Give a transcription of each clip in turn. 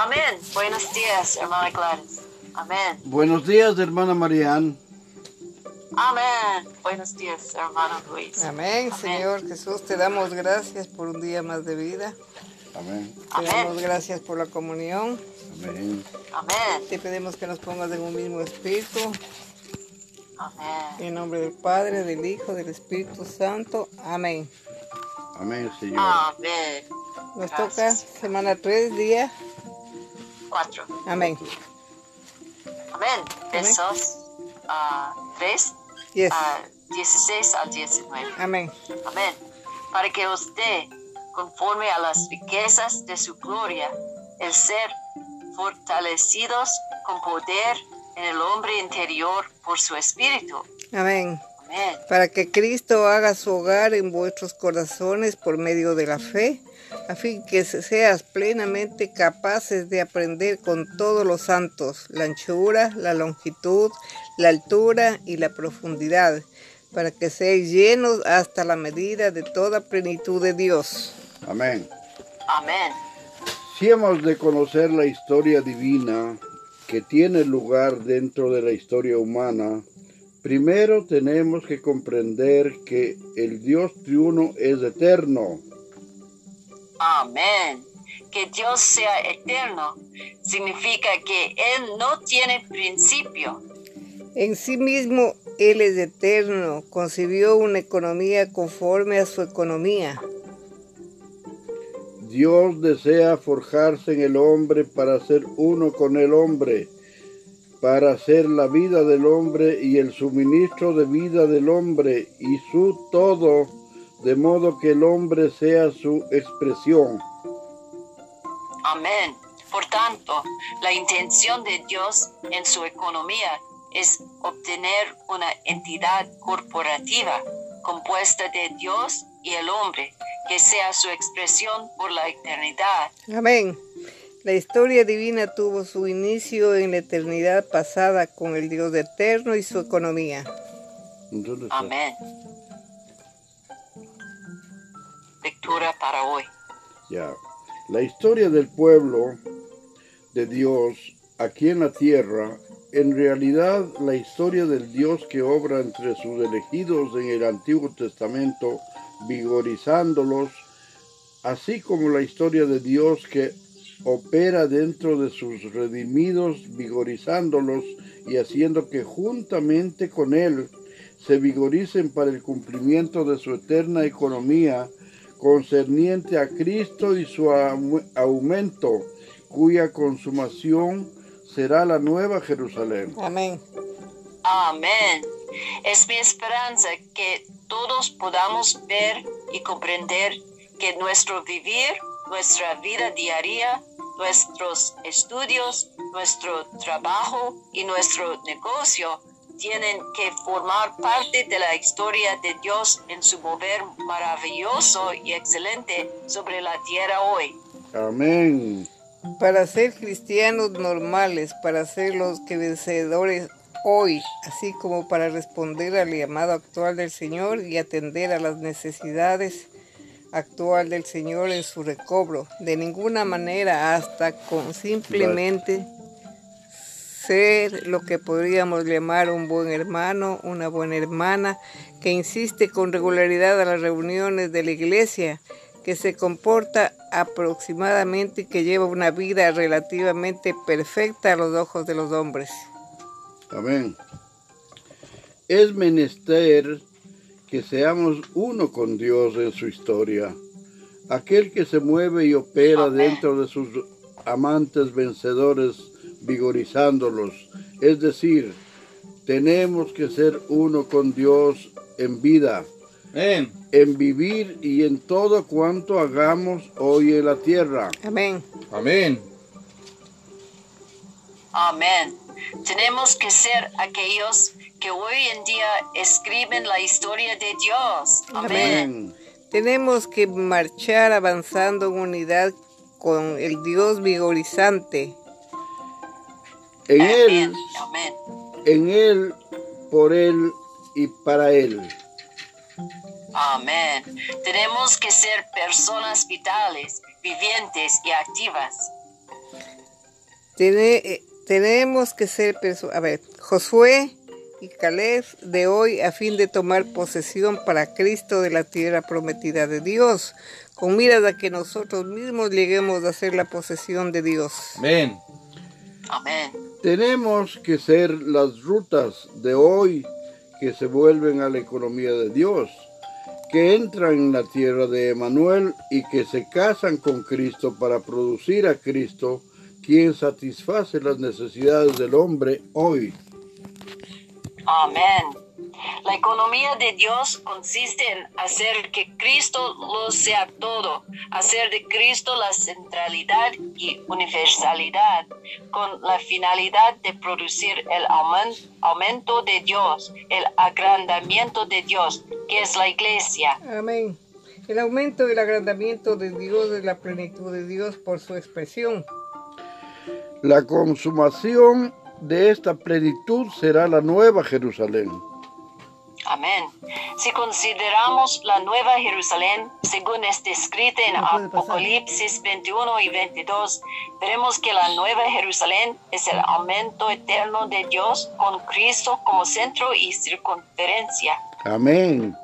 Amén. Buenos días, hermana Gladys. Amén. Buenos días, hermana Marianne. Amén. Buenos días, hermano Luis. Amén, Señor Jesús, te damos gracias por un día más de vida. Amén. Te Amén. damos gracias por la comunión. Amén. Amén. Te pedimos que nos pongas en un mismo espíritu. Amén. En nombre del Padre, del Hijo, del Espíritu Santo. Amén. Amén, Señor. Amén. Nos Gracias. toca semana 3, día. Cuatro. Amén. Amén. Besos. ah, tres. Yes. ah, 16 al 19. Amén. Amén. Para que usted, conforme a las riquezas de su gloria, el ser fortalecidos con poder en el hombre interior por su espíritu. Amén. Amén. Para que Cristo haga su hogar en vuestros corazones por medio de la fe, a fin que seas plenamente capaces de aprender con todos los santos la anchura, la longitud, la altura y la profundidad, para que seáis llenos hasta la medida de toda plenitud de Dios. Amén. Amén. Si hemos de conocer la historia divina que tiene lugar dentro de la historia humana, primero tenemos que comprender que el Dios triuno es eterno. Amén. Que Dios sea eterno significa que Él no tiene principio. En sí mismo Él es eterno, concibió una economía conforme a su economía. Dios desea forjarse en el hombre para ser uno con el hombre, para hacer la vida del hombre y el suministro de vida del hombre y su todo, de modo que el hombre sea su expresión. Amén. Por tanto, la intención de Dios en su economía es obtener una entidad corporativa compuesta de Dios y el hombre, que sea su expresión por la eternidad. Amén. La historia divina tuvo su inicio en la eternidad pasada con el Dios eterno y su economía. Amén. Lectura para hoy. ya. La historia del pueblo de Dios aquí en la tierra, en realidad la historia del Dios que obra entre sus elegidos en el Antiguo Testamento, vigorizándolos, así como la historia de Dios que opera dentro de sus redimidos, vigorizándolos y haciendo que juntamente con Él se vigoricen para el cumplimiento de su eterna economía concerniente a Cristo y su au- aumento, cuya consumación será la nueva Jerusalén. Amén. Amén. Es mi esperanza que todos podamos ver y comprender que nuestro vivir, nuestra vida diaria, nuestros estudios, nuestro trabajo y nuestro negocio tienen que formar parte de la historia de Dios en su mover maravilloso y excelente sobre la tierra hoy. Amén. Para ser cristianos normales, para ser los que vencedores hoy, así como para responder al llamado actual del Señor y atender a las necesidades actual del Señor en su recobro. De ninguna manera hasta con simplemente ser lo que podríamos llamar un buen hermano, una buena hermana, que insiste con regularidad a las reuniones de la iglesia, que se comporta aproximadamente y que lleva una vida relativamente perfecta a los ojos de los hombres. Amén. Es menester que seamos uno con Dios en su historia. Aquel que se mueve y opera Amén. dentro de sus amantes vencedores, vigorizándolos. Es decir, tenemos que ser uno con Dios en vida, Amén. en vivir y en todo cuanto hagamos hoy en la tierra. Amén. Amén. Amén. Tenemos que ser aquellos que hoy en día escriben la historia de Dios. Amén. Amén. Tenemos que marchar avanzando en unidad con el Dios vigorizante. En Amén. Él, Amén. en Él, por Él y para Él. Amén. Tenemos que ser personas vitales, vivientes y activas. eh, tenemos que ser, a ver, Josué y Caleb de hoy a fin de tomar posesión para Cristo de la tierra prometida de Dios, con miras a que nosotros mismos lleguemos a ser la posesión de Dios. Amén. Amén. Tenemos que ser las rutas de hoy que se vuelven a la economía de Dios, que entran en la tierra de Emanuel y que se casan con Cristo para producir a Cristo, quien satisface las necesidades del hombre hoy. Amén. La economía de Dios consiste en hacer que Cristo lo sea todo, hacer de Cristo la centralidad y universalidad, con la finalidad de producir el aumento de Dios, el agrandamiento de Dios, que es la iglesia. Amén. El aumento y el agrandamiento de Dios es la plenitud de Dios por su expresión. La consumación de esta plenitud será la nueva Jerusalén. Amén. Si consideramos la nueva Jerusalén, según está escrito en Apocalipsis 21 y 22, veremos que la nueva Jerusalén es el aumento eterno de Dios con Cristo como centro y circunferencia. Amén.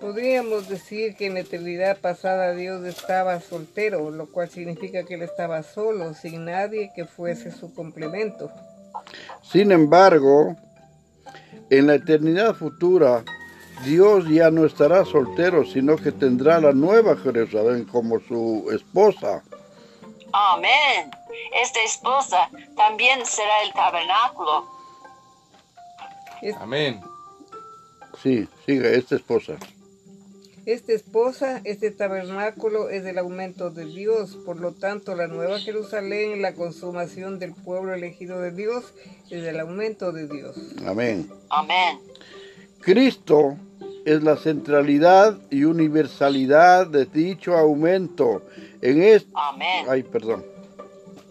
Podríamos decir que en la eternidad pasada Dios estaba soltero, lo cual significa que él estaba solo, sin nadie que fuese su complemento. Sin embargo, en la eternidad futura, Dios ya no estará soltero, sino que tendrá la nueva Jerusalén como su esposa. Amén. Esta esposa también será el tabernáculo. Amén. Sí, sigue, esta esposa. Esta esposa, este tabernáculo es el aumento de Dios, por lo tanto la nueva Jerusalén, la consumación del pueblo elegido de Dios, es el aumento de Dios. Amén. Amén. Cristo es la centralidad y universalidad de dicho aumento. En esto, Amén. ay, perdón.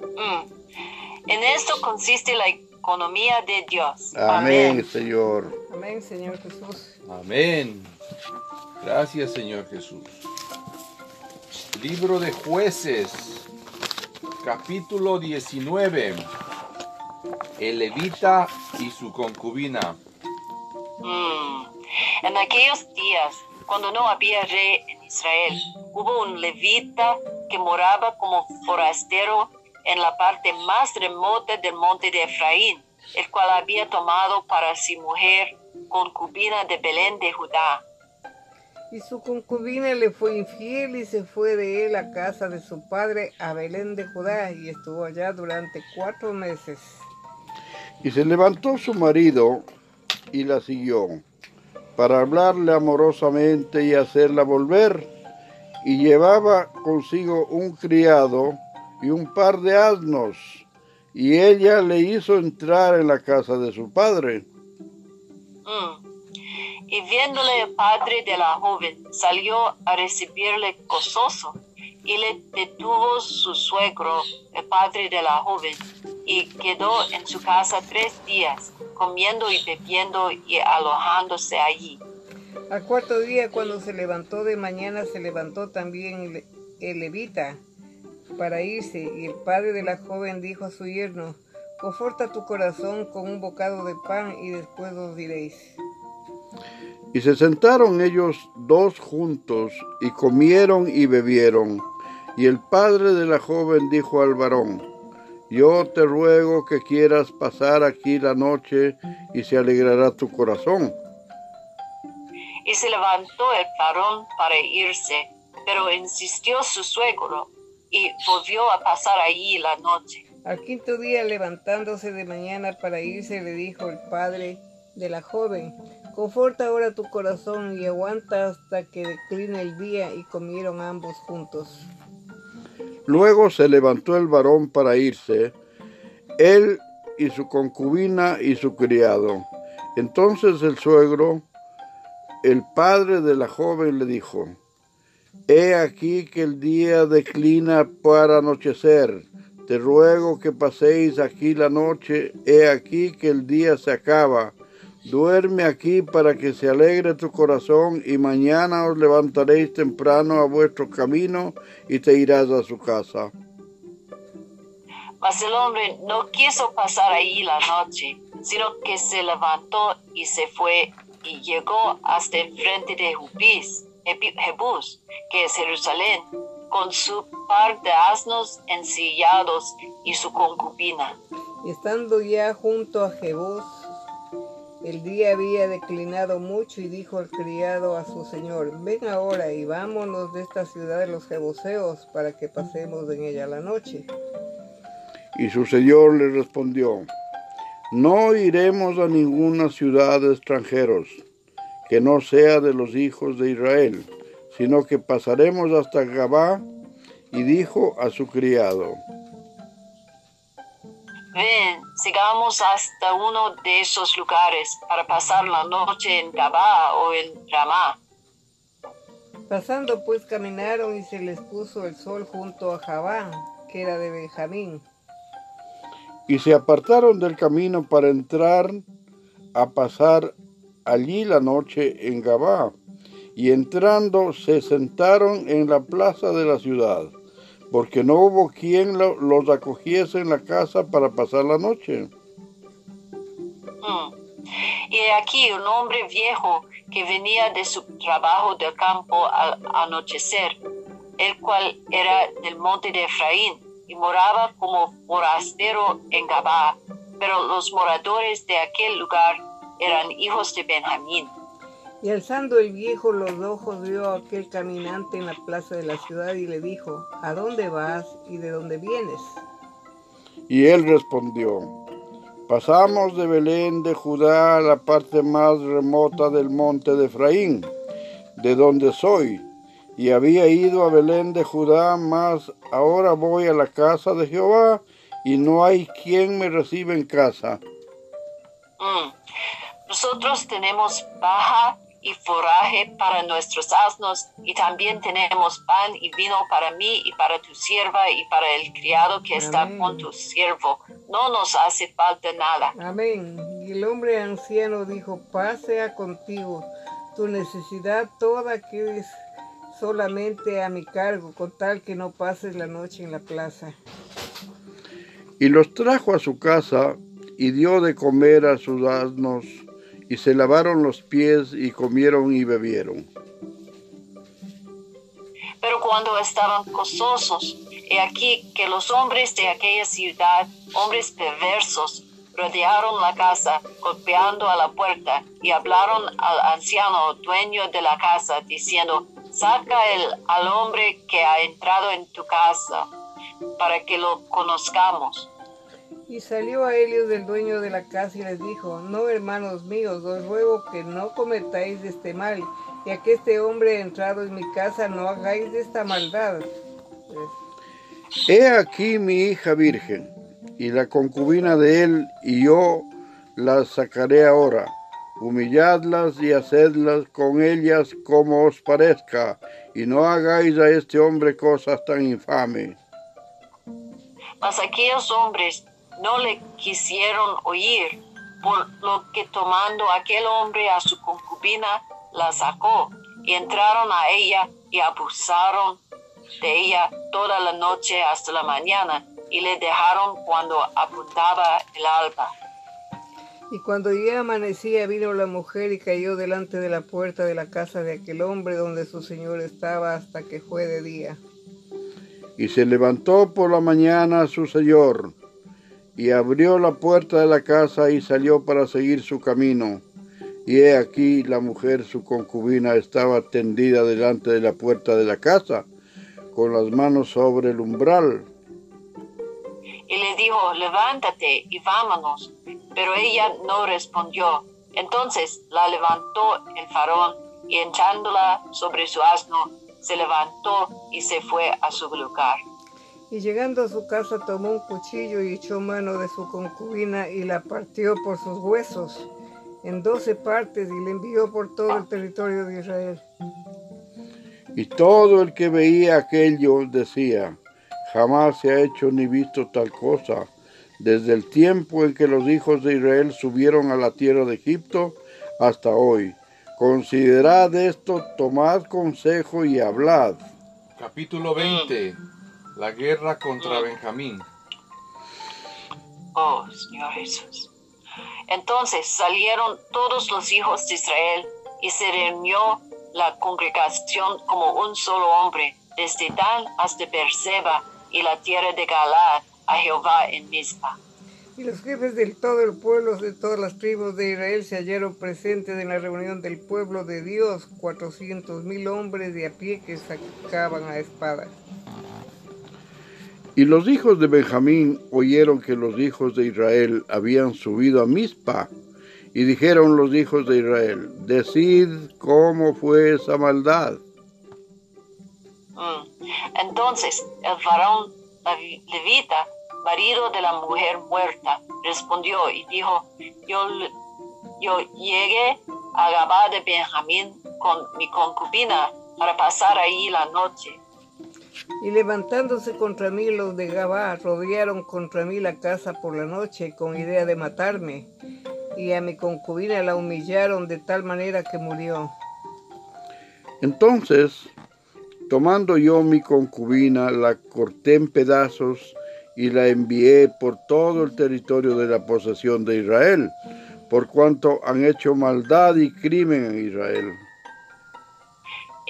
Mm. En esto consiste la economía de Dios. Amén, Señor. Amén, Señor Jesús. Amén. Gracias, Señor Jesús. Libro de jueces, capítulo 19. El levita y su concubina. Mm. En aquellos días, cuando no había rey en Israel, hubo un levita que moraba como forastero en la parte más remota del monte de Efraín, el cual había tomado para sí mujer concubina de Belén de Judá y su concubina le fue infiel y se fue de él a casa de su padre a Belén de Judá y estuvo allá durante cuatro meses. Y se levantó su marido y la siguió para hablarle amorosamente y hacerla volver. Y llevaba consigo un criado y un par de asnos. Y ella le hizo entrar en la casa de su padre. Mm. Y viéndole el padre de la joven, salió a recibirle gozoso y le detuvo su suegro, el padre de la joven, y quedó en su casa tres días, comiendo y bebiendo y alojándose allí. Al cuarto día, cuando se levantó de mañana, se levantó también el levita para irse, y el padre de la joven dijo a su yerno, conforta tu corazón con un bocado de pan y después os diréis. Y se sentaron ellos dos juntos y comieron y bebieron. Y el padre de la joven dijo al varón, yo te ruego que quieras pasar aquí la noche y se alegrará tu corazón. Y se levantó el varón para irse, pero insistió su suegro y volvió a pasar allí la noche. Al quinto día, levantándose de mañana para irse, le dijo el padre de la joven, Conforta ahora tu corazón y aguanta hasta que decline el día y comieron ambos juntos. Luego se levantó el varón para irse, él y su concubina y su criado. Entonces el suegro, el padre de la joven, le dijo, He aquí que el día declina para anochecer. Te ruego que paséis aquí la noche. He aquí que el día se acaba Duerme aquí para que se alegre tu corazón y mañana os levantaréis temprano a vuestro camino y te irás a su casa. Mas el hombre no quiso pasar ahí la noche, sino que se levantó y se fue y llegó hasta enfrente de Jubís, Jebús, que es Jerusalén, con su par de asnos ensillados y su concubina. Y estando ya junto a Jebús, el día había declinado mucho y dijo el criado a su señor, ven ahora y vámonos de esta ciudad de los jebuseos para que pasemos en ella la noche. Y su señor le respondió, no iremos a ninguna ciudad de extranjeros que no sea de los hijos de Israel, sino que pasaremos hasta Gabá. Y dijo a su criado, Ven, sigamos hasta uno de esos lugares para pasar la noche en Gabá o en Ramá. Pasando pues caminaron y se les puso el sol junto a Jabá, que era de Benjamín. Y se apartaron del camino para entrar a pasar allí la noche en Gabá. Y entrando se sentaron en la plaza de la ciudad porque no hubo quien los acogiese en la casa para pasar la noche. Mm. Y aquí un hombre viejo que venía de su trabajo del campo al anochecer, el cual era del monte de Efraín y moraba como forastero en Gabá, pero los moradores de aquel lugar eran hijos de Benjamín. Y alzando el viejo los ojos vio a aquel caminante en la plaza de la ciudad y le dijo, ¿a dónde vas y de dónde vienes? Y él respondió, pasamos de Belén de Judá a la parte más remota del monte de Efraín, de donde soy, y había ido a Belén de Judá, mas ahora voy a la casa de Jehová y no hay quien me reciba en casa. Mm. Nosotros tenemos baja y forraje para nuestros asnos, y también tenemos pan y vino para mí y para tu sierva y para el criado que está con tu siervo. No nos hace falta nada. Amén. Y el hombre anciano dijo, pase contigo, tu necesidad toda que es solamente a mi cargo, con tal que no pases la noche en la plaza. Y los trajo a su casa y dio de comer a sus asnos y se lavaron los pies y comieron y bebieron. Pero cuando estaban gozosos, he aquí que los hombres de aquella ciudad, hombres perversos, rodearon la casa, golpeando a la puerta, y hablaron al anciano dueño de la casa, diciendo, saca el, al hombre que ha entrado en tu casa, para que lo conozcamos. Y salió a ellos del dueño de la casa y les dijo, no hermanos míos, os ruego que no cometáis este mal, ya que este hombre ha entrado en mi casa, no hagáis esta maldad. He aquí mi hija virgen, y la concubina de él, y yo las sacaré ahora. Humilladlas y hacedlas con ellas como os parezca, y no hagáis a este hombre cosas tan infames. Mas aquellos hombres no le quisieron oír, por lo que tomando aquel hombre a su concubina, la sacó y entraron a ella y abusaron de ella toda la noche hasta la mañana y le dejaron cuando apuntaba el alba. Y cuando ya amanecía vino la mujer y cayó delante de la puerta de la casa de aquel hombre donde su señor estaba hasta que fue de día. Y se levantó por la mañana su señor y abrió la puerta de la casa y salió para seguir su camino. Y he aquí la mujer, su concubina, estaba tendida delante de la puerta de la casa, con las manos sobre el umbral. Y le dijo, levántate y vámonos. Pero ella no respondió. Entonces la levantó el farón y echándola sobre su asno, se levantó y se fue a su lugar. Y llegando a su casa tomó un cuchillo y echó mano de su concubina y la partió por sus huesos en doce partes y le envió por todo el territorio de Israel. Y todo el que veía aquello decía, jamás se ha hecho ni visto tal cosa, desde el tiempo en que los hijos de Israel subieron a la tierra de Egipto hasta hoy. Considerad esto, tomad consejo y hablad. Capítulo 20 la guerra contra Benjamín. Oh, Señor Jesús. Entonces salieron todos los hijos de Israel y se reunió la congregación como un solo hombre, desde Dan hasta Berseba y la tierra de Galaad, a Jehová en Mizpa. Y los jefes de todo el pueblo de todas las tribus de Israel se hallaron presentes en la reunión del pueblo de Dios, cuatrocientos mil hombres de a pie que sacaban a espada. Y los hijos de Benjamín oyeron que los hijos de Israel habían subido a Mizpa, y dijeron los hijos de Israel, decid cómo fue esa maldad. Mm. Entonces el varón levita, marido de la mujer muerta, respondió y dijo, yo, yo llegué a Gabá de Benjamín con mi concubina para pasar ahí la noche. Y levantándose contra mí los de Gabá, rodearon contra mí la casa por la noche con idea de matarme. Y a mi concubina la humillaron de tal manera que murió. Entonces, tomando yo mi concubina, la corté en pedazos y la envié por todo el territorio de la posesión de Israel, por cuanto han hecho maldad y crimen en Israel.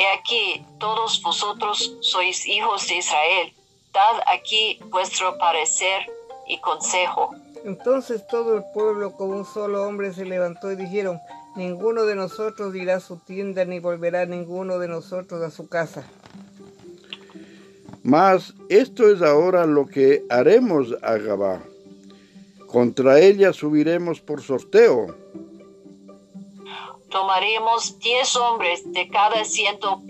He aquí, todos vosotros sois hijos de Israel, dad aquí vuestro parecer y consejo. Entonces todo el pueblo como un solo hombre se levantó y dijeron, ninguno de nosotros irá a su tienda ni volverá ninguno de nosotros a su casa. Mas esto es ahora lo que haremos a Gabá. Contra ella subiremos por sorteo tomaremos diez hombres de cada ciento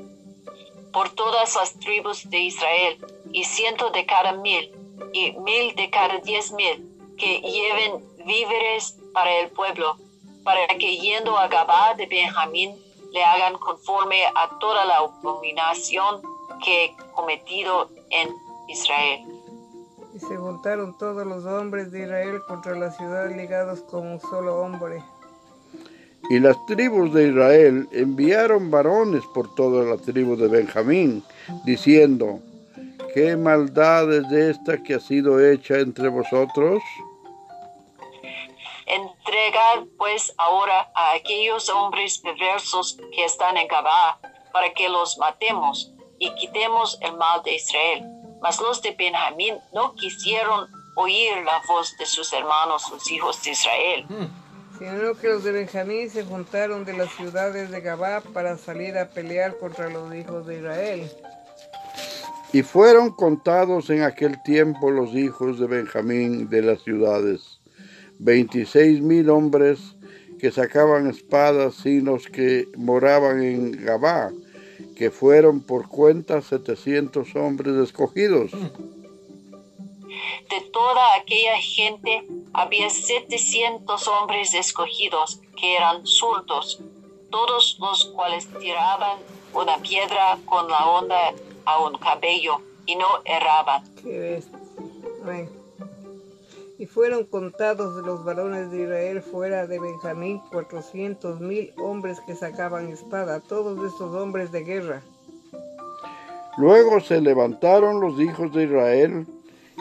por todas las tribus de Israel, y ciento de cada mil, y mil de cada diez mil, que lleven víveres para el pueblo, para que yendo a Gabá de Benjamín le hagan conforme a toda la abominación que he cometido en Israel. Y se juntaron todos los hombres de Israel contra la ciudad ligados como un solo hombre. Y las tribus de Israel enviaron varones por toda la tribu de Benjamín, diciendo, ¿qué maldad es esta que ha sido hecha entre vosotros? Entregad pues ahora a aquellos hombres perversos que están en Gabá, para que los matemos y quitemos el mal de Israel. Mas los de Benjamín no quisieron oír la voz de sus hermanos, los hijos de Israel. Hmm sino que los de Benjamín se juntaron de las ciudades de Gabá para salir a pelear contra los hijos de Israel. Y fueron contados en aquel tiempo los hijos de Benjamín de las ciudades, veintiséis mil hombres que sacaban espadas, sino que moraban en Gabá, que fueron por cuenta setecientos hombres escogidos de toda aquella gente había setecientos hombres escogidos que eran zurdos, todos los cuales tiraban una piedra con la onda a un cabello y no erraban. Y fueron contados de los varones de Israel fuera de Benjamín cuatrocientos mil hombres que sacaban espada, todos esos hombres de guerra. Luego se levantaron los hijos de Israel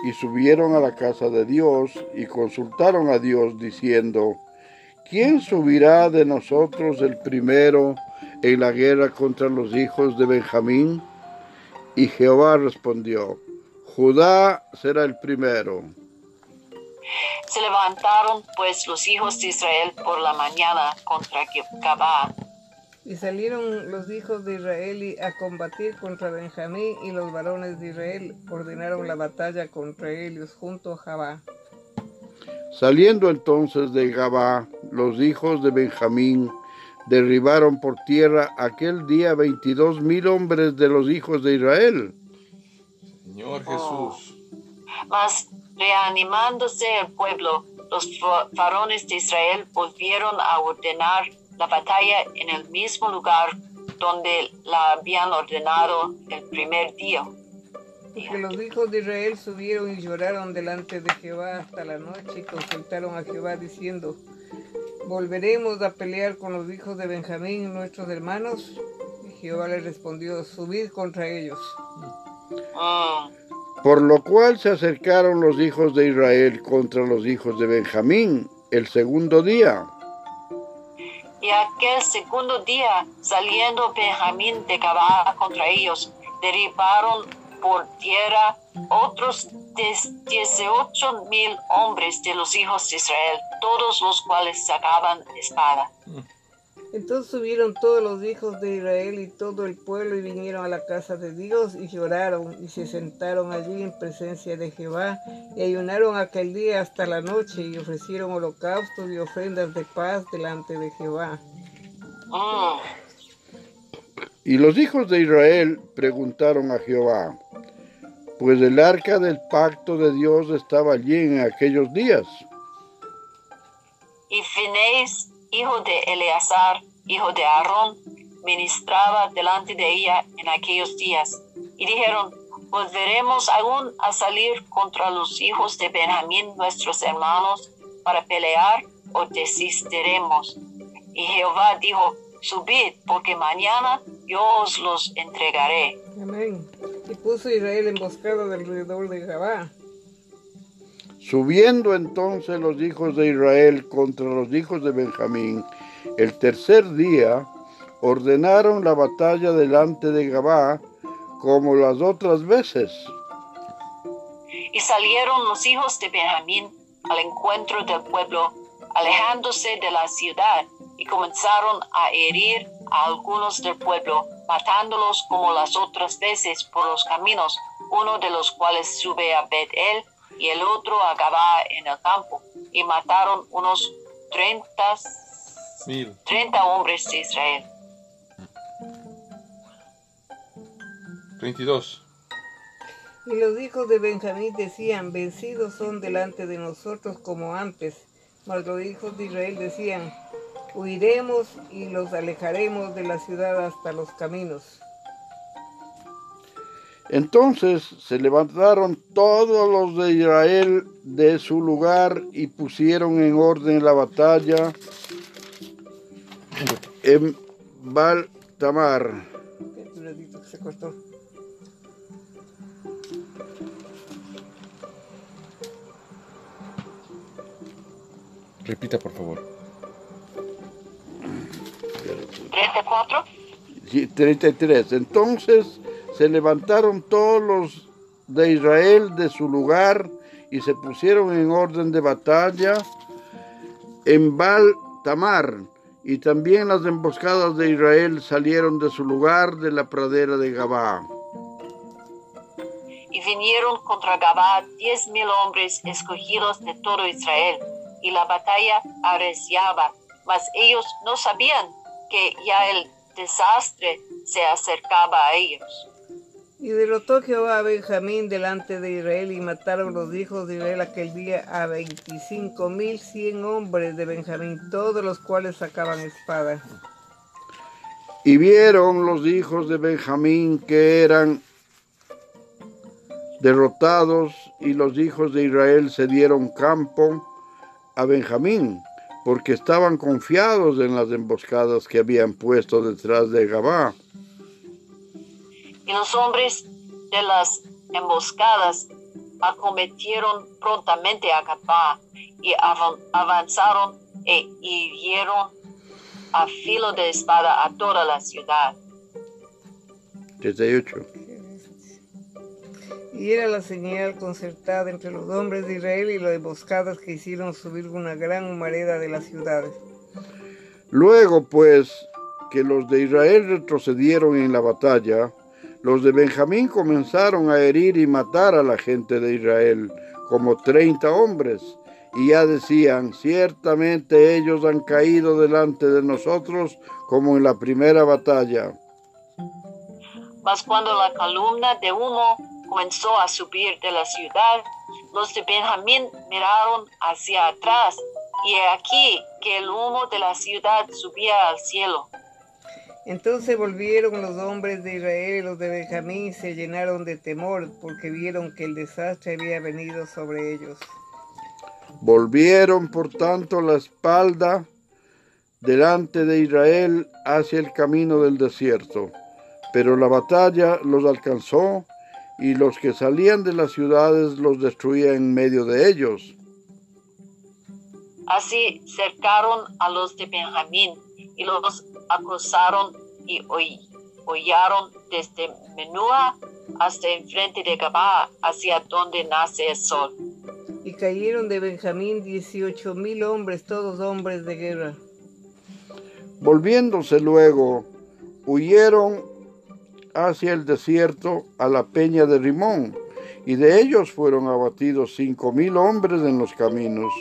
y subieron a la casa de Dios y consultaron a Dios diciendo, ¿quién subirá de nosotros el primero en la guerra contra los hijos de Benjamín? Y Jehová respondió, Judá será el primero. Se levantaron pues los hijos de Israel por la mañana contra Gabá y salieron los hijos de Israel a combatir contra Benjamín y los varones de Israel ordenaron la batalla contra ellos junto a Jabá. Saliendo entonces de Gabá, los hijos de Benjamín derribaron por tierra aquel día veintidós mil hombres de los hijos de Israel. Señor Jesús. Mas reanimándose el pueblo, los varones de Israel volvieron a ordenar la batalla en el mismo lugar donde la habían ordenado el primer día. Porque los hijos de Israel subieron y lloraron delante de Jehová hasta la noche y consultaron a Jehová diciendo, ¿volveremos a pelear con los hijos de Benjamín, nuestros hermanos? Y Jehová les respondió, subid contra ellos. Mm. Por lo cual se acercaron los hijos de Israel contra los hijos de Benjamín el segundo día. Y aquel segundo día, saliendo Benjamín de Gabá contra ellos, derribaron por tierra otros des- 18 mil hombres de los hijos de Israel, todos los cuales sacaban espada. Entonces subieron todos los hijos de Israel y todo el pueblo y vinieron a la casa de Dios y lloraron y se sentaron allí en presencia de Jehová y ayunaron aquel día hasta la noche y ofrecieron holocaustos y ofrendas de paz delante de Jehová. Y los hijos de Israel preguntaron a Jehová, pues el arca del pacto de Dios estaba allí en aquellos días. Y Finés, hijo de Eleazar, hijo de Aarón, ministraba delante de ella en aquellos días. Y dijeron, ¿volveremos aún a salir contra los hijos de Benjamín, nuestros hermanos, para pelear o desistiremos? Y Jehová dijo, subid, porque mañana yo os los entregaré. Amén. Y puso Israel emboscada alrededor de Gabá. Subiendo entonces los hijos de Israel contra los hijos de Benjamín, el tercer día ordenaron la batalla delante de Gabá como las otras veces. Y salieron los hijos de Benjamín al encuentro del pueblo, alejándose de la ciudad, y comenzaron a herir a algunos del pueblo, matándolos como las otras veces por los caminos, uno de los cuales sube a Bet-El y el otro a Gabá en el campo, y mataron unos 30, Mil. 30 hombres de Israel. 32. Y los hijos de Benjamín decían, vencidos son delante de nosotros como antes. Mas los hijos de Israel decían, huiremos y los alejaremos de la ciudad hasta los caminos. Entonces se levantaron todos los de Israel de su lugar y pusieron en orden la batalla en Baltamar. Se cortó. Repita, por favor. 34. Sí, 33. Entonces se levantaron todos los de Israel de su lugar y se pusieron en orden de batalla en Baal Tamar. Y también las emboscadas de Israel salieron de su lugar de la pradera de Gabá. y vinieron contra Gabá diez mil hombres escogidos de todo Israel, y la batalla arreciaba, mas ellos no sabían que ya el desastre se acercaba a ellos. Y derrotó Jehová a Benjamín delante de Israel y mataron los hijos de Israel aquel día a veinticinco mil cien hombres de Benjamín, todos los cuales sacaban espada. Y vieron los hijos de Benjamín que eran derrotados y los hijos de Israel se dieron campo a Benjamín porque estaban confiados en las emboscadas que habían puesto detrás de Gabá. Y los hombres de las emboscadas acometieron prontamente a Gabá y avan- avanzaron e hirieron a filo de espada a toda la ciudad. 38. Y era la señal concertada entre los hombres de Israel y las emboscadas que hicieron subir una gran humareda de las ciudades. Luego, pues, que los de Israel retrocedieron en la batalla, los de Benjamín comenzaron a herir y matar a la gente de Israel, como treinta hombres, y ya decían, ciertamente ellos han caído delante de nosotros como en la primera batalla. Mas cuando la columna de humo comenzó a subir de la ciudad, los de Benjamín miraron hacia atrás, y aquí que el humo de la ciudad subía al cielo. Entonces volvieron los hombres de Israel y los de Benjamín y se llenaron de temor porque vieron que el desastre había venido sobre ellos. Volvieron, por tanto, la espalda delante de Israel hacia el camino del desierto. Pero la batalla los alcanzó y los que salían de las ciudades los destruía en medio de ellos. Así cercaron a los de Benjamín y los acosaron y hollaron desde Menúa hasta enfrente de Gabá, hacia donde nace el sol. Y cayeron de Benjamín dieciocho mil hombres, todos hombres de guerra. Volviéndose luego, huyeron hacia el desierto a la peña de Rimón, y de ellos fueron abatidos cinco mil hombres en los caminos,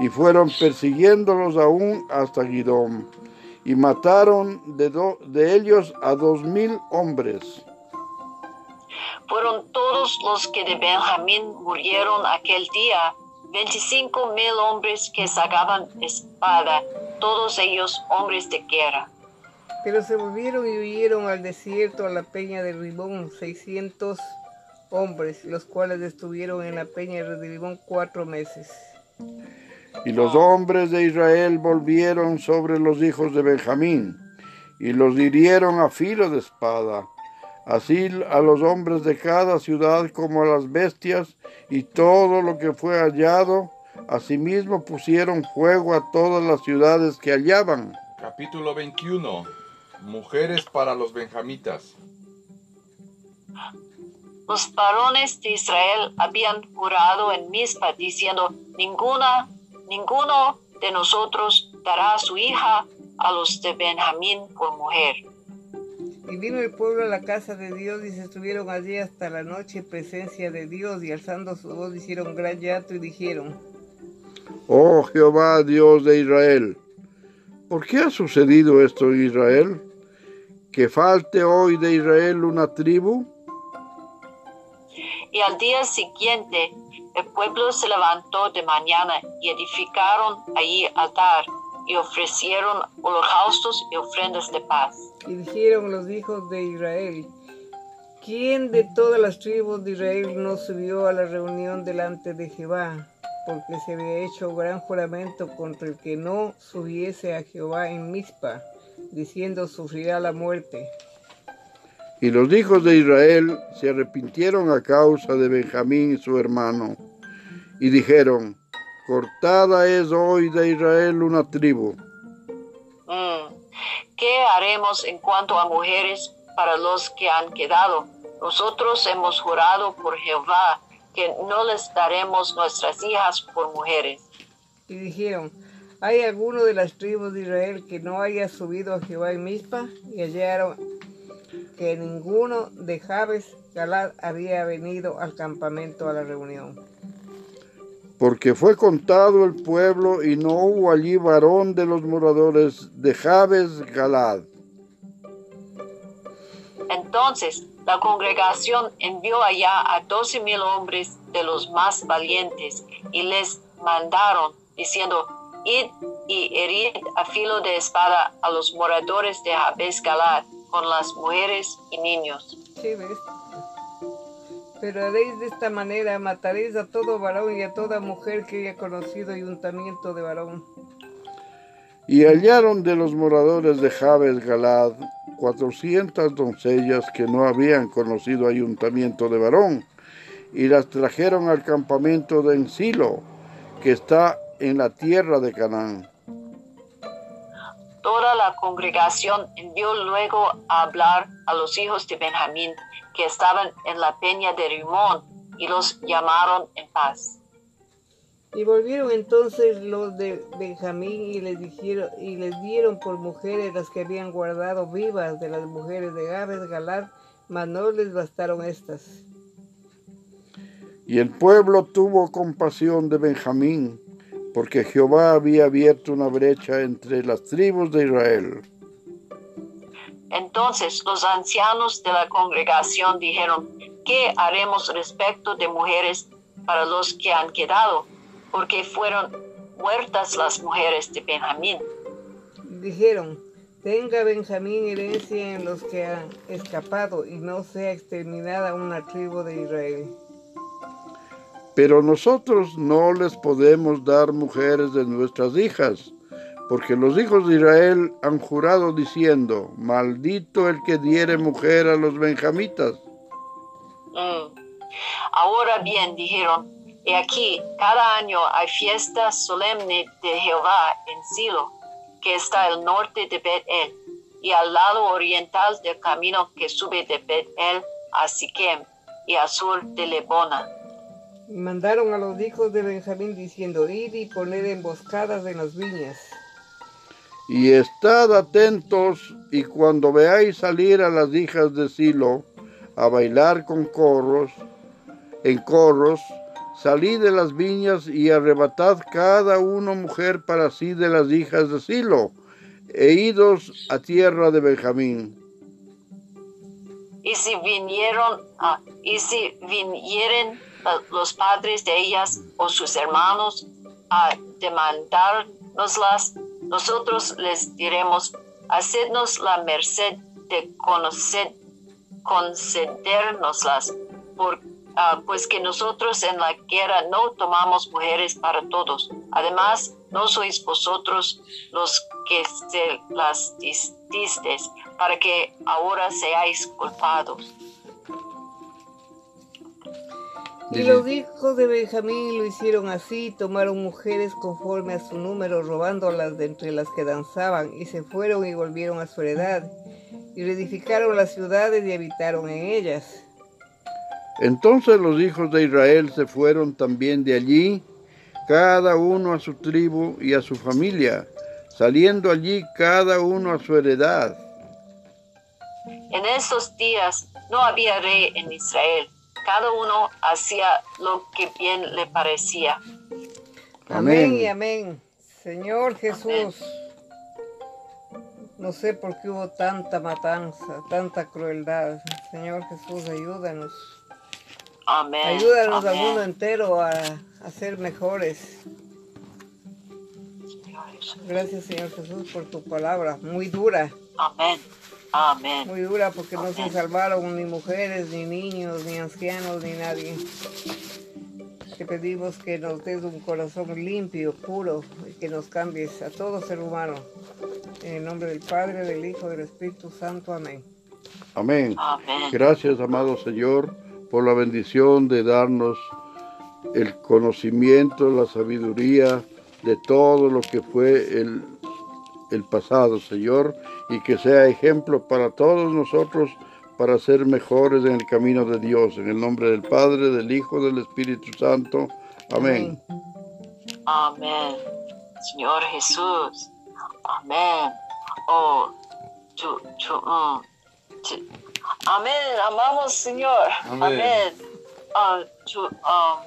y fueron persiguiéndolos aún hasta Gidom, y mataron de, do- de ellos a dos mil hombres. Fueron todos los que de Benjamín murieron aquel día, veinticinco mil hombres que sacaban espada, todos ellos hombres de guerra. Pero se volvieron y huyeron al desierto, a la peña de Rimón, seiscientos hombres, los cuales estuvieron en la peña de Rimón cuatro meses. Y los hombres de Israel volvieron sobre los hijos de Benjamín, y los hirieron a filo de espada, así a los hombres de cada ciudad como a las bestias, y todo lo que fue hallado, asimismo pusieron fuego a todas las ciudades que hallaban. Capítulo 21. Mujeres para los benjamitas. Los varones de Israel habían jurado en Mizpa, diciendo, ninguna, ninguno de nosotros dará a su hija a los de Benjamín por mujer. Y vino el pueblo a la casa de Dios y se estuvieron allí hasta la noche en presencia de Dios y alzando su voz hicieron gran llanto y dijeron, Oh Jehová, Dios de Israel, ¿por qué ha sucedido esto en Israel? ¿Que falte hoy de Israel una tribu? Y al día siguiente el pueblo se levantó de mañana y edificaron allí altar y ofrecieron holocaustos y ofrendas de paz. y dijeron los hijos de Israel, ¿quién de todas las tribus de Israel no subió a la reunión delante de Jehová? Porque se había hecho gran juramento contra el que no subiese a Jehová en Mizpa, diciendo sufrirá la muerte. Y los hijos de Israel se arrepintieron a causa de Benjamín y su hermano, y dijeron, cortada es hoy de Israel una tribu. Mm. ¿Qué haremos en cuanto a mujeres para los que han quedado? Nosotros hemos jurado por Jehová que no les daremos nuestras hijas por mujeres. Y dijeron, ¿hay alguno de las tribus de Israel que no haya subido a Jehová en Mizpa? Y hallaron que ninguno de Jabes Galad había venido al campamento a la reunión. Porque fue contado el pueblo y no hubo allí varón de los moradores de Jabes Galad. Entonces la congregación envió allá a doce mil hombres de los más valientes y les mandaron diciendo, id y herid a filo de espada a los moradores de Jabes Galad con las mujeres y niños. Sí, ¿ves? Pero haréis de esta manera, mataréis a todo varón y a toda mujer que haya conocido ayuntamiento de varón. Y hallaron de los moradores de Jabes Galad cuatrocientas doncellas que no habían conocido ayuntamiento de varón, y las trajeron al campamento de Ensilo, que está en la tierra de Canaán. Toda la congregación envió luego a hablar a los hijos de Benjamín que estaban en la peña de Rimón y los llamaron en paz. Y volvieron entonces los de Benjamín y les dijeron y les dieron por mujeres las que habían guardado vivas de las mujeres de Gabes Galad, mas no les bastaron estas. Y el pueblo tuvo compasión de Benjamín, porque Jehová había abierto una brecha entre las tribus de Israel. Entonces los ancianos de la congregación dijeron, ¿qué haremos respecto de mujeres para los que han quedado? Porque fueron muertas las mujeres de Benjamín. Dijeron, tenga Benjamín herencia en los que han escapado y no sea exterminada una tribu de Israel. Pero nosotros no les podemos dar mujeres de nuestras hijas, porque los hijos de Israel han jurado diciendo, maldito el que diere mujer a los benjamitas. Mm. Ahora bien, dijeron, y aquí cada año hay fiesta solemne de Jehová en Silo, que está al norte de Bet-El, y al lado oriental del camino que sube de Bet-El a Siquem, y al sur de Lebona. Y mandaron a los hijos de Benjamín diciendo, id y poned emboscadas en las viñas. Y estad atentos, y cuando veáis salir a las hijas de Silo a bailar con corros, en corros, salid de las viñas y arrebatad cada uno mujer para sí de las hijas de Silo, e idos a tierra de Benjamín. Y si vinieron, y si vinieren los padres de ellas o sus hermanos a demandárnoslas, nosotros les diremos, hacednos la merced de conocer, concedérnoslas, por, ah, pues que nosotros en la guerra no tomamos mujeres para todos. Además, no sois vosotros los que se las disteis, para que ahora seáis culpados. Y los hijos de Benjamín lo hicieron así, tomaron mujeres conforme a su número, robándolas de entre las que danzaban, y se fueron y volvieron a su heredad, y reedificaron las ciudades y habitaron en ellas. Entonces los hijos de Israel se fueron también de allí, cada uno a su tribu y a su familia, saliendo allí cada uno a su heredad. En esos días no había rey en Israel. Cada uno hacía lo que bien le parecía. Amén, Amén. y amén. Señor Jesús, no sé por qué hubo tanta matanza, tanta crueldad. Señor Jesús, ayúdanos. Amén. Ayúdanos al mundo entero a, a ser mejores. Gracias, Señor Jesús, por tu palabra, muy dura, Amén. Amén. muy dura porque no se salvaron ni mujeres, ni niños, ni ancianos, ni nadie. Te pedimos que nos des un corazón limpio, puro, y que nos cambies a todo ser humano. En el nombre del Padre, del Hijo, del Espíritu Santo. Amén. Amén. Amén. Gracias, amado Señor, por la bendición de darnos el conocimiento, la sabiduría de todo lo que fue el, el pasado, Señor, y que sea ejemplo para todos nosotros para ser mejores en el camino de Dios. En el nombre del Padre, del Hijo, del Espíritu Santo. Amén. Amén. Señor Jesús. Amén. Oh, tú, mm, tú- Amén. Amamos, Señor. Amén. Amén. Ah, um,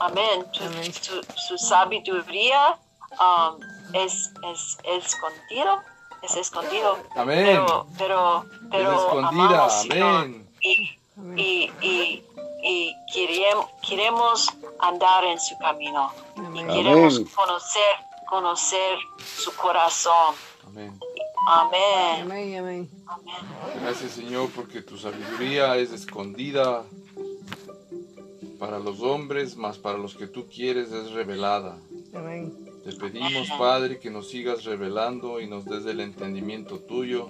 amén. Tu, Amén. tu- su sabiduría um, es, es escondido. Es escondido. Amén. Pero, pero, Es pero escondida. amamos. Amén. Y, y, y, y queremos, queremos andar en su camino. Amén. Queremos Amén. conocer, conocer su corazón. Amén. Amén. Amén, amén. Amén. Gracias Señor porque tu sabiduría es escondida para los hombres, mas para los que tú quieres es revelada. Amén. Te pedimos, Padre, que nos sigas revelando y nos des el entendimiento tuyo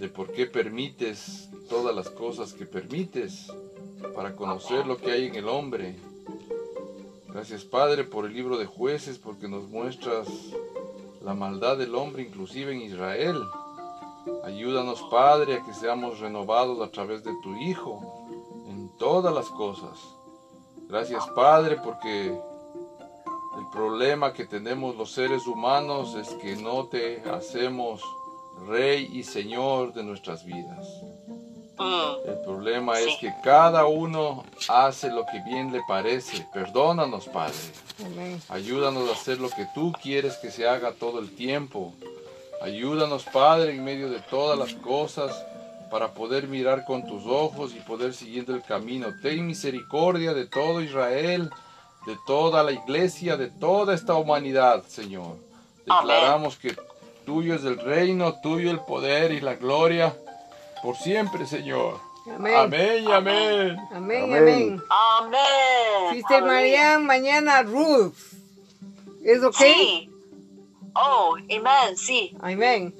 de por qué permites todas las cosas que permites para conocer lo que hay en el hombre. Gracias, Padre, por el libro de jueces, porque nos muestras la maldad del hombre, inclusive en Israel. Ayúdanos, Padre, a que seamos renovados a través de tu Hijo en todas las cosas. Gracias, Padre, porque el problema que tenemos los seres humanos es que no te hacemos Rey y Señor de nuestras vidas. Mm, El problema es Sí. que cada uno hace lo que bien le parece. Perdónanos, Padre. Amén. Ayúdanos a hacer lo que tú quieres que se haga todo el tiempo. Ayúdanos, Padre, en medio de todas las cosas para poder mirar con tus ojos y poder seguir el camino. Ten misericordia de todo Israel, de toda la iglesia, de toda esta humanidad, Señor. Declaramos que tuyo es el reino, tuyo el poder y la gloria por siempre, Señor. Amén. Amén y amén. Amén, Amén. amén. Amén. Sister. Marian, mañana Ruth. ¿Es ok? Sí. Oh, amén, sí. Amén.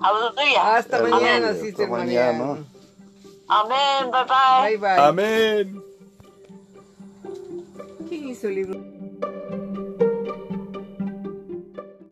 Aleluya. Hasta mañana, Hasta Sister. Marian. Amén. Bye bye. Bye bye. Amén. ¿Quién hizo el libro?